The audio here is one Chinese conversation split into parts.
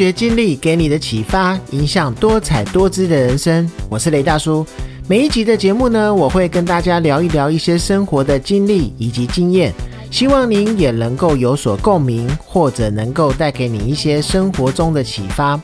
学经历给你的启发，影响多彩多姿的人生。我是雷大叔。每一集的节目呢，我会跟大家聊一聊一些生活的经历以及经验，希望您也能够有所共鸣，或者能够带给你一些生活中的启发。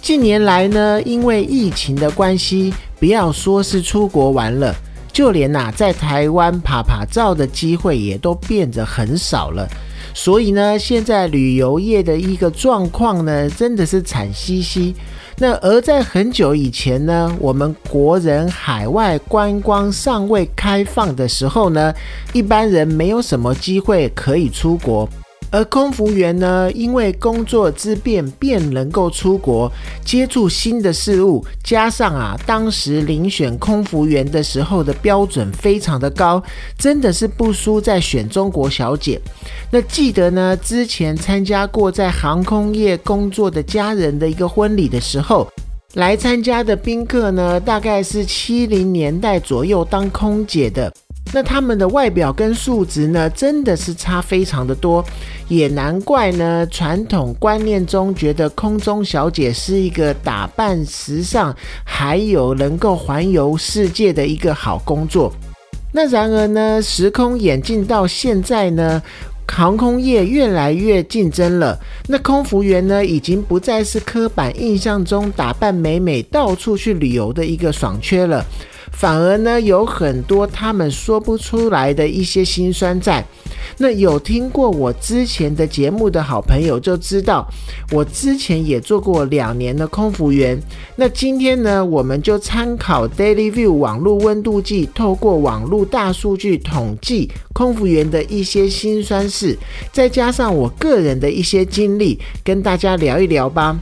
近年来呢，因为疫情的关系，不要说是出国玩了，就连呐在台湾爬爬照的机会也都变得很少了。所以呢，现在旅游业的一个状况呢，真的是惨兮兮。那而在很久以前呢，我们国人海外观光尚未开放的时候呢，一般人没有什么机会可以出国。而空服员呢，因为工作之便，便能够出国接触新的事物。加上啊，当时遴选空服员的时候的标准非常的高，真的是不输在选中国小姐。那记得呢，之前参加过在航空业工作的家人的一个婚礼的时候，来参加的宾客呢，大概是七零年代左右当空姐的。那他们的外表跟素质呢，真的是差非常的多，也难怪呢。传统观念中觉得空中小姐是一个打扮时尚，还有能够环游世界的一个好工作。那然而呢，时空演进到现在呢，航空业越来越竞争了。那空服员呢，已经不再是刻板印象中打扮美美到处去旅游的一个爽缺了。反而呢，有很多他们说不出来的一些心酸在。那有听过我之前的节目的好朋友就知道，我之前也做过两年的空服员。那今天呢，我们就参考 Daily View 网络温度计，透过网络大数据统计空服员的一些辛酸事，再加上我个人的一些经历，跟大家聊一聊吧。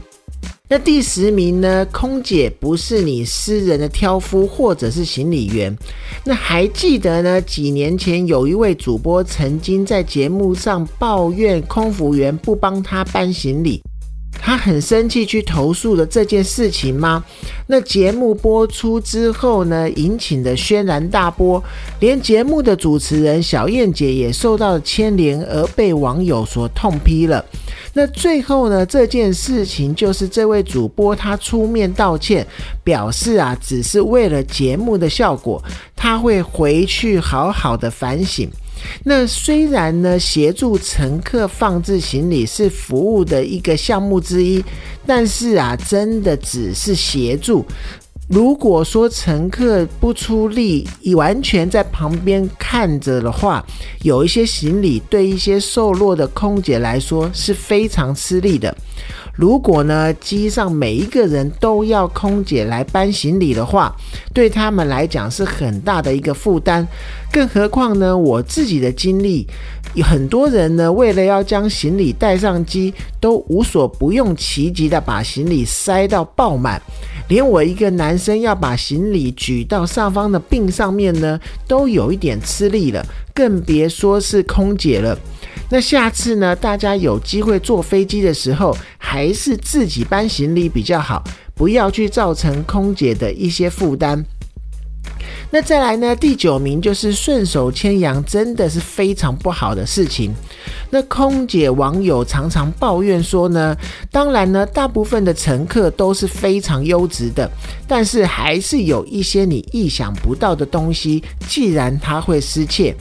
那第十名呢？空姐不是你私人的挑夫或者是行李员。那还记得呢？几年前有一位主播曾经在节目上抱怨空服员不帮他搬行李。他很生气，去投诉了这件事情吗？那节目播出之后呢，引起的轩然大波，连节目的主持人小燕姐也受到了牵连，而被网友所痛批了。那最后呢，这件事情就是这位主播他出面道歉，表示啊，只是为了节目的效果，他会回去好好的反省。那虽然呢，协助乘客放置行李是服务的一个项目之一，但是啊，真的只是协助。如果说乘客不出力，完全在旁边看着的话，有一些行李对一些瘦弱的空姐来说是非常吃力的。如果呢，机上每一个人都要空姐来搬行李的话，对他们来讲是很大的一个负担。更何况呢，我自己的经历，有很多人呢，为了要将行李带上机，都无所不用其极的把行李塞到爆满。连我一个男生要把行李举到上方的病上面呢，都有一点吃力了，更别说是空姐了。那下次呢？大家有机会坐飞机的时候，还是自己搬行李比较好，不要去造成空姐的一些负担。那再来呢？第九名就是顺手牵羊，真的是非常不好的事情。那空姐网友常常抱怨说呢，当然呢，大部分的乘客都是非常优质的，但是还是有一些你意想不到的东西，既然他会失窃，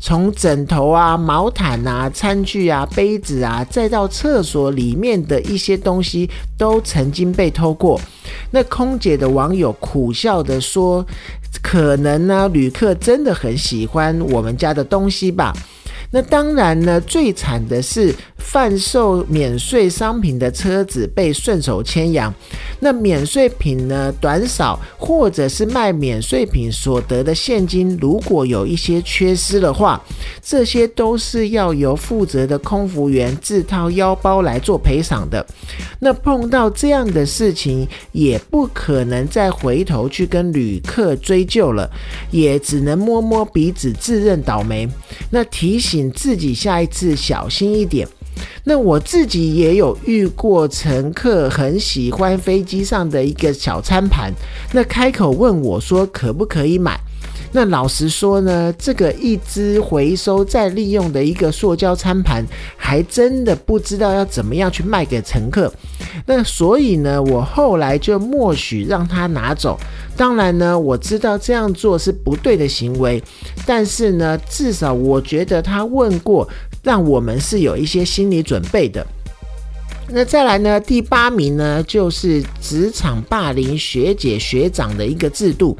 从枕头啊、毛毯啊、餐具啊、杯子啊，再到厕所里面的一些东西，都曾经被偷过。那空姐的网友苦笑的说。可能呢，旅客真的很喜欢我们家的东西吧。那当然呢，最惨的是贩售免税商品的车子被顺手牵羊。那免税品呢短少，或者是卖免税品所得的现金，如果有一些缺失的话，这些都是要由负责的空服员自掏腰包来做赔偿的。那碰到这样的事情，也不可能再回头去跟旅客追究了，也只能摸摸鼻子自认倒霉。那提醒。自己下一次小心一点。那我自己也有遇过乘客很喜欢飞机上的一个小餐盘，那开口问我说可不可以买？那老实说呢，这个一支回收再利用的一个塑胶餐盘，还真的不知道要怎么样去卖给乘客。那所以呢，我后来就默许让他拿走。当然呢，我知道这样做是不对的行为，但是呢，至少我觉得他问过，让我们是有一些心理准备的。那再来呢，第八名呢，就是职场霸凌学姐学长的一个制度。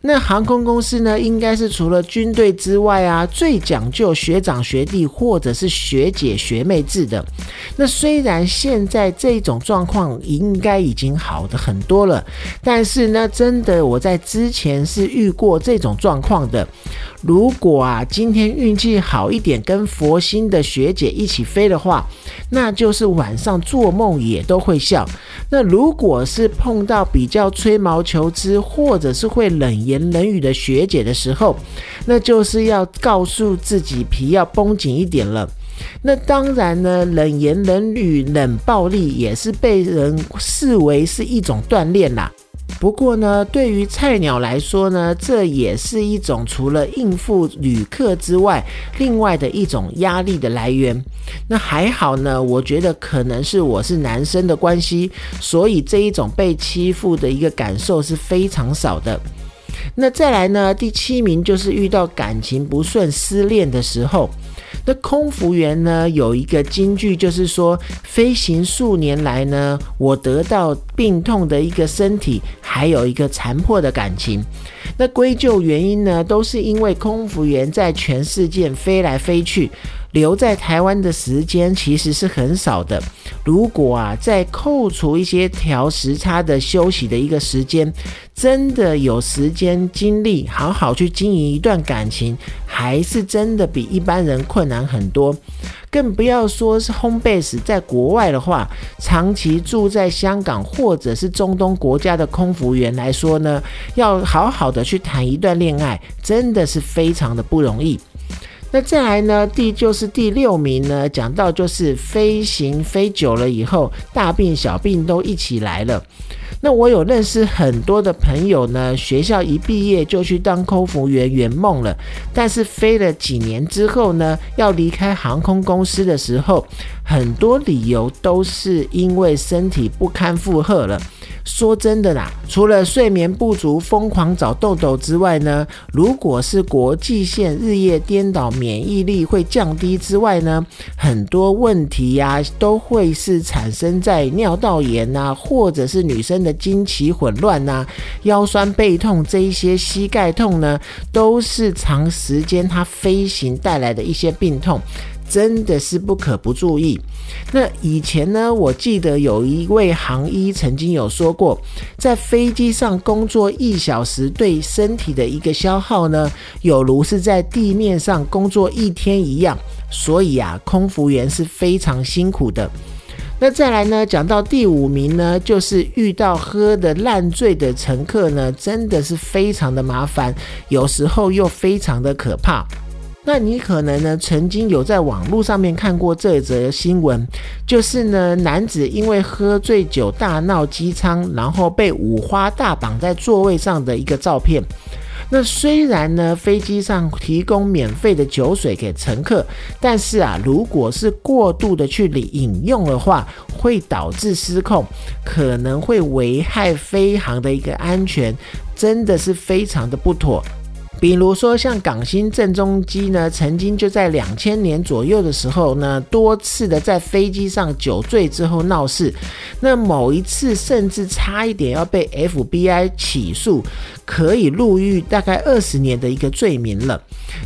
那航空公司呢，应该是除了军队之外啊，最讲究学长学弟或者是学姐学妹制的。那虽然现在这种状况应该已经好的很多了，但是呢，真的我在之前是遇过这种状况的。如果啊，今天运气好一点，跟佛心的学姐一起飞的话，那就是晚上做梦也都会笑。那如果是碰到比较吹毛求疵，或者是会冷冷言冷语的学姐的时候，那就是要告诉自己皮要绷紧一点了。那当然呢，冷言冷语、冷暴力也是被人视为是一种锻炼啦。不过呢，对于菜鸟来说呢，这也是一种除了应付旅客之外，另外的一种压力的来源。那还好呢，我觉得可能是我是男生的关系，所以这一种被欺负的一个感受是非常少的。那再来呢，第七名就是遇到感情不顺、失恋的时候。那空服员呢，有一个金句，就是说，飞行数年来呢，我得到病痛的一个身体，还有一个残破的感情。那归咎原因呢，都是因为空服员在全世界飞来飞去。留在台湾的时间其实是很少的。如果啊，再扣除一些调时差的休息的一个时间，真的有时间精力好好去经营一段感情，还是真的比一般人困难很多。更不要说是 home base 在国外的话，长期住在香港或者是中东国家的空服员来说呢，要好好的去谈一段恋爱，真的是非常的不容易。那再来呢？第就是第六名呢，讲到就是飞行飞久了以后，大病小病都一起来了。那我有认识很多的朋友呢，学校一毕业就去当空服员圆梦了，但是飞了几年之后呢，要离开航空公司的时候，很多理由都是因为身体不堪负荷了。说真的啦，除了睡眠不足、疯狂找痘痘之外呢，如果是国际线日夜颠倒，免疫力会降低之外呢，很多问题呀都会是产生在尿道炎呐，或者是女生的经期混乱呐、腰酸背痛这一些膝盖痛呢，都是长时间它飞行带来的一些病痛。真的是不可不注意。那以前呢，我记得有一位航医曾经有说过，在飞机上工作一小时对身体的一个消耗呢，有如是在地面上工作一天一样。所以啊，空服员是非常辛苦的。那再来呢，讲到第五名呢，就是遇到喝的烂醉的乘客呢，真的是非常的麻烦，有时候又非常的可怕。那你可能呢，曾经有在网络上面看过这则新闻，就是呢，男子因为喝醉酒大闹机舱，然后被五花大绑在座位上的一个照片。那虽然呢，飞机上提供免费的酒水给乘客，但是啊，如果是过度的去饮用的话，会导致失控，可能会危害飞行的一个安全，真的是非常的不妥。比如说，像港星郑中基呢，曾经就在两千年左右的时候呢，多次的在飞机上酒醉之后闹事。那某一次甚至差一点要被 FBI 起诉，可以入狱大概二十年的一个罪名了。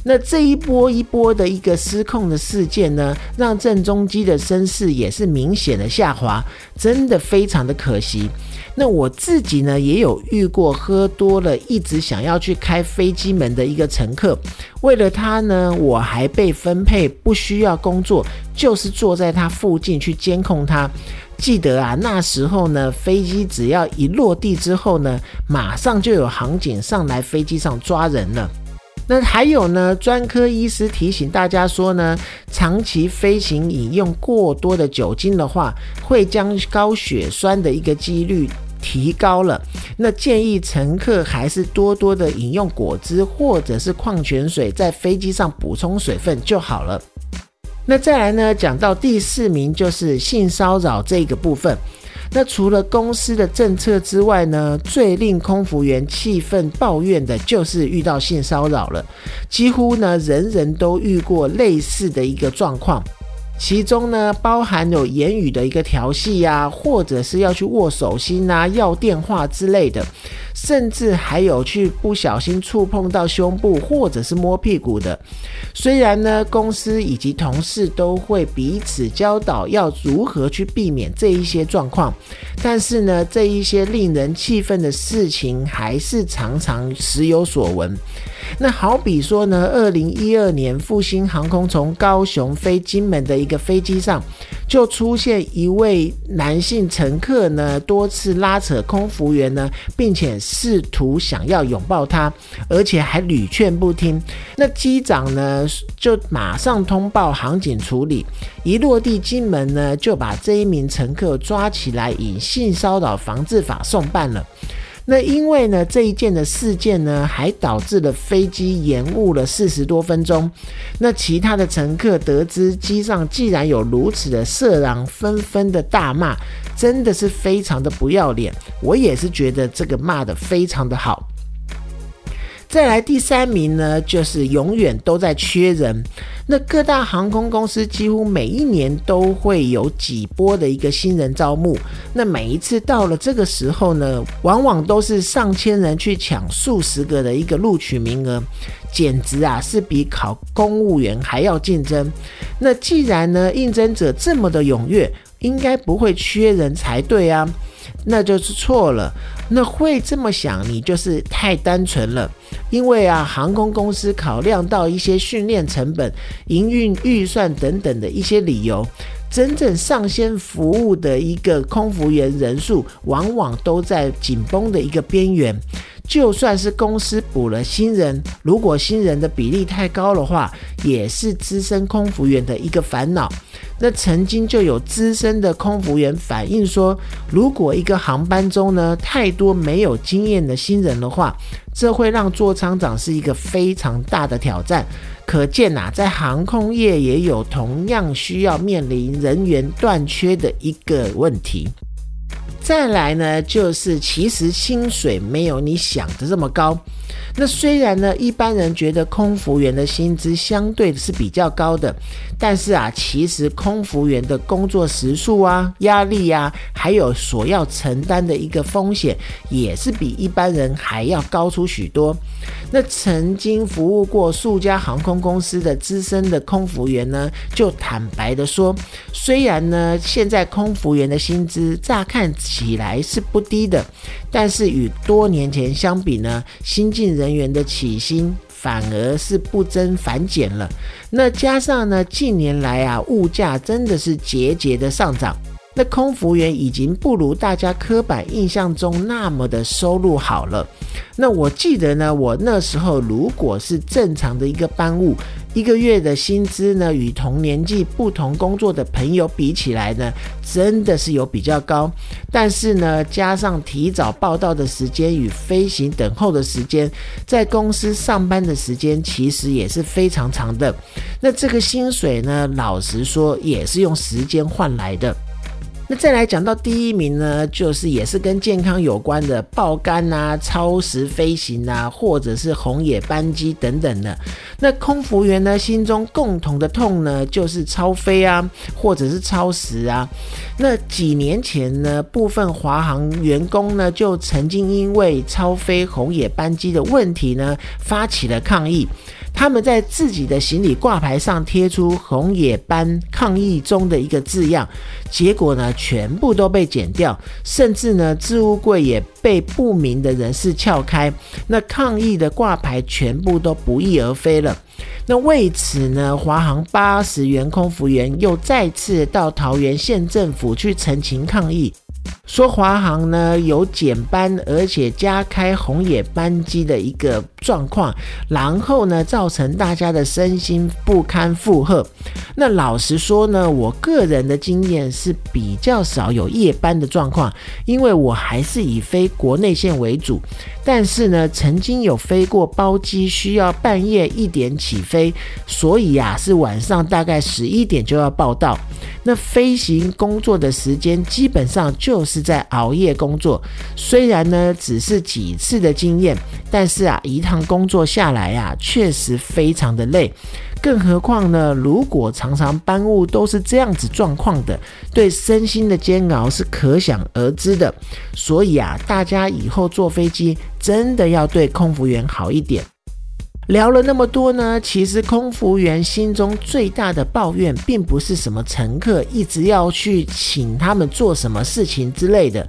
那这一波一波的一个失控的事件呢，让郑中基的声势也是明显的下滑，真的非常的可惜。那我自己呢，也有遇过喝多了，一直想要去开飞机门的一个乘客。为了他呢，我还被分配不需要工作，就是坐在他附近去监控他。记得啊，那时候呢，飞机只要一落地之后呢，马上就有航警上来飞机上抓人了。那还有呢，专科医师提醒大家说呢，长期飞行饮用过多的酒精的话，会将高血栓的一个几率提高了。那建议乘客还是多多的饮用果汁或者是矿泉水，在飞机上补充水分就好了。那再来呢，讲到第四名就是性骚扰这个部分。那除了公司的政策之外呢，最令空服员气愤抱怨的就是遇到性骚扰了。几乎呢，人人都遇过类似的一个状况。其中呢，包含有言语的一个调戏呀，或者是要去握手心啊、要电话之类的，甚至还有去不小心触碰到胸部或者是摸屁股的。虽然呢，公司以及同事都会彼此教导要如何去避免这一些状况，但是呢，这一些令人气愤的事情还是常常时有所闻。那好比说呢，二零一二年复兴航空从高雄飞金门的一个飞机上，就出现一位男性乘客呢，多次拉扯空服员呢，并且试图想要拥抱他，而且还屡劝不听。那机长呢，就马上通报航警处理，一落地金门呢，就把这一名乘客抓起来，以性骚扰防治法送办了。那因为呢，这一件的事件呢，还导致了飞机延误了四十多分钟。那其他的乘客得知机上既然有如此的色狼，纷纷的大骂，真的是非常的不要脸。我也是觉得这个骂的非常的好。再来第三名呢，就是永远都在缺人。那各大航空公司几乎每一年都会有几波的一个新人招募。那每一次到了这个时候呢，往往都是上千人去抢数十个的一个录取名额，简直啊是比考公务员还要竞争。那既然呢应征者这么的踊跃，应该不会缺人才对啊。那就是错了。那会这么想，你就是太单纯了。因为啊，航空公司考量到一些训练成本、营运预算等等的一些理由，真正上线服务的一个空服员人数，往往都在紧绷的一个边缘。就算是公司补了新人，如果新人的比例太高的话，也是资深空服员的一个烦恼。那曾经就有资深的空服员反映说，如果一个航班中呢太多没有经验的新人的话，这会让座舱长是一个非常大的挑战。可见呐，在航空业也有同样需要面临人员断缺的一个问题。再来呢，就是其实薪水没有你想的这么高。那虽然呢，一般人觉得空服员的薪资相对是比较高的，但是啊，其实空服员的工作时数啊、压力啊，还有所要承担的一个风险，也是比一般人还要高出许多。那曾经服务过数家航空公司的资深的空服员呢，就坦白的说，虽然呢，现在空服员的薪资乍看起来是不低的，但是与多年前相比呢，薪进人员的起薪反而是不增反减了。那加上呢，近年来啊，物价真的是节节的上涨。那空服员已经不如大家刻板印象中那么的收入好了。那我记得呢，我那时候如果是正常的一个班务，一个月的薪资呢，与同年纪不同工作的朋友比起来呢，真的是有比较高。但是呢，加上提早报到的时间与飞行等候的时间，在公司上班的时间其实也是非常长的。那这个薪水呢，老实说也是用时间换来的。再来讲到第一名呢，就是也是跟健康有关的爆肝啊、超时飞行啊，或者是红眼班机等等的。那空服员呢心中共同的痛呢，就是超飞啊，或者是超时啊。那几年前呢，部分华航员工呢，就曾经因为超飞红眼班机的问题呢，发起了抗议。他们在自己的行李挂牌上贴出“红野班抗议中”的一个字样，结果呢，全部都被剪掉，甚至呢，置物柜也被不明的人士撬开，那抗议的挂牌全部都不翼而飞了。那为此呢，华航八十员空服员又再次到桃园县政府去陈情抗议。说华航呢有减班，而且加开红眼班机的一个状况，然后呢造成大家的身心不堪负荷。那老实说呢，我个人的经验是比较少有夜班的状况，因为我还是以飞国内线为主。但是呢，曾经有飞过包机需要半夜一点起飞，所以啊是晚上大概十一点就要报到。那飞行工作的时间基本上就是在熬夜工作。虽然呢只是几次的经验，但是啊一趟工作下来啊，确实非常的累。更何况呢？如果常常班务都是这样子状况的，对身心的煎熬是可想而知的。所以啊，大家以后坐飞机真的要对空服员好一点。聊了那么多呢，其实空服员心中最大的抱怨，并不是什么乘客一直要去请他们做什么事情之类的。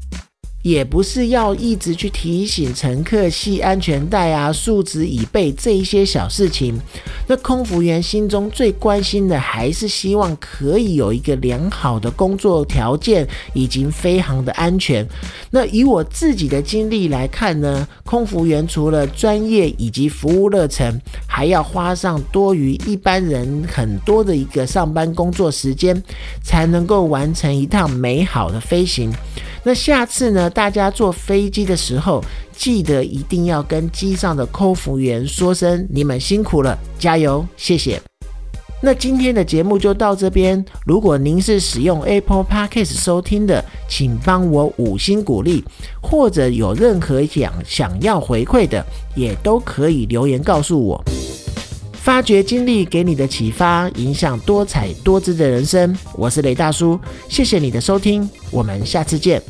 也不是要一直去提醒乘客系安全带啊、竖直椅背这一些小事情。那空服员心中最关心的，还是希望可以有一个良好的工作条件以及飞行的安全。那以我自己的经历来看呢，空服员除了专业以及服务热忱，还要花上多于一般人很多的一个上班工作时间，才能够完成一趟美好的飞行。那下次呢？大家坐飞机的时候，记得一定要跟机上的空服员说声“你们辛苦了，加油，谢谢”。那今天的节目就到这边。如果您是使用 Apple Podcast 收听的，请帮我五星鼓励，或者有任何想想要回馈的，也都可以留言告诉我。发掘经历给你的启发，影响多彩多姿的人生。我是雷大叔，谢谢你的收听，我们下次见。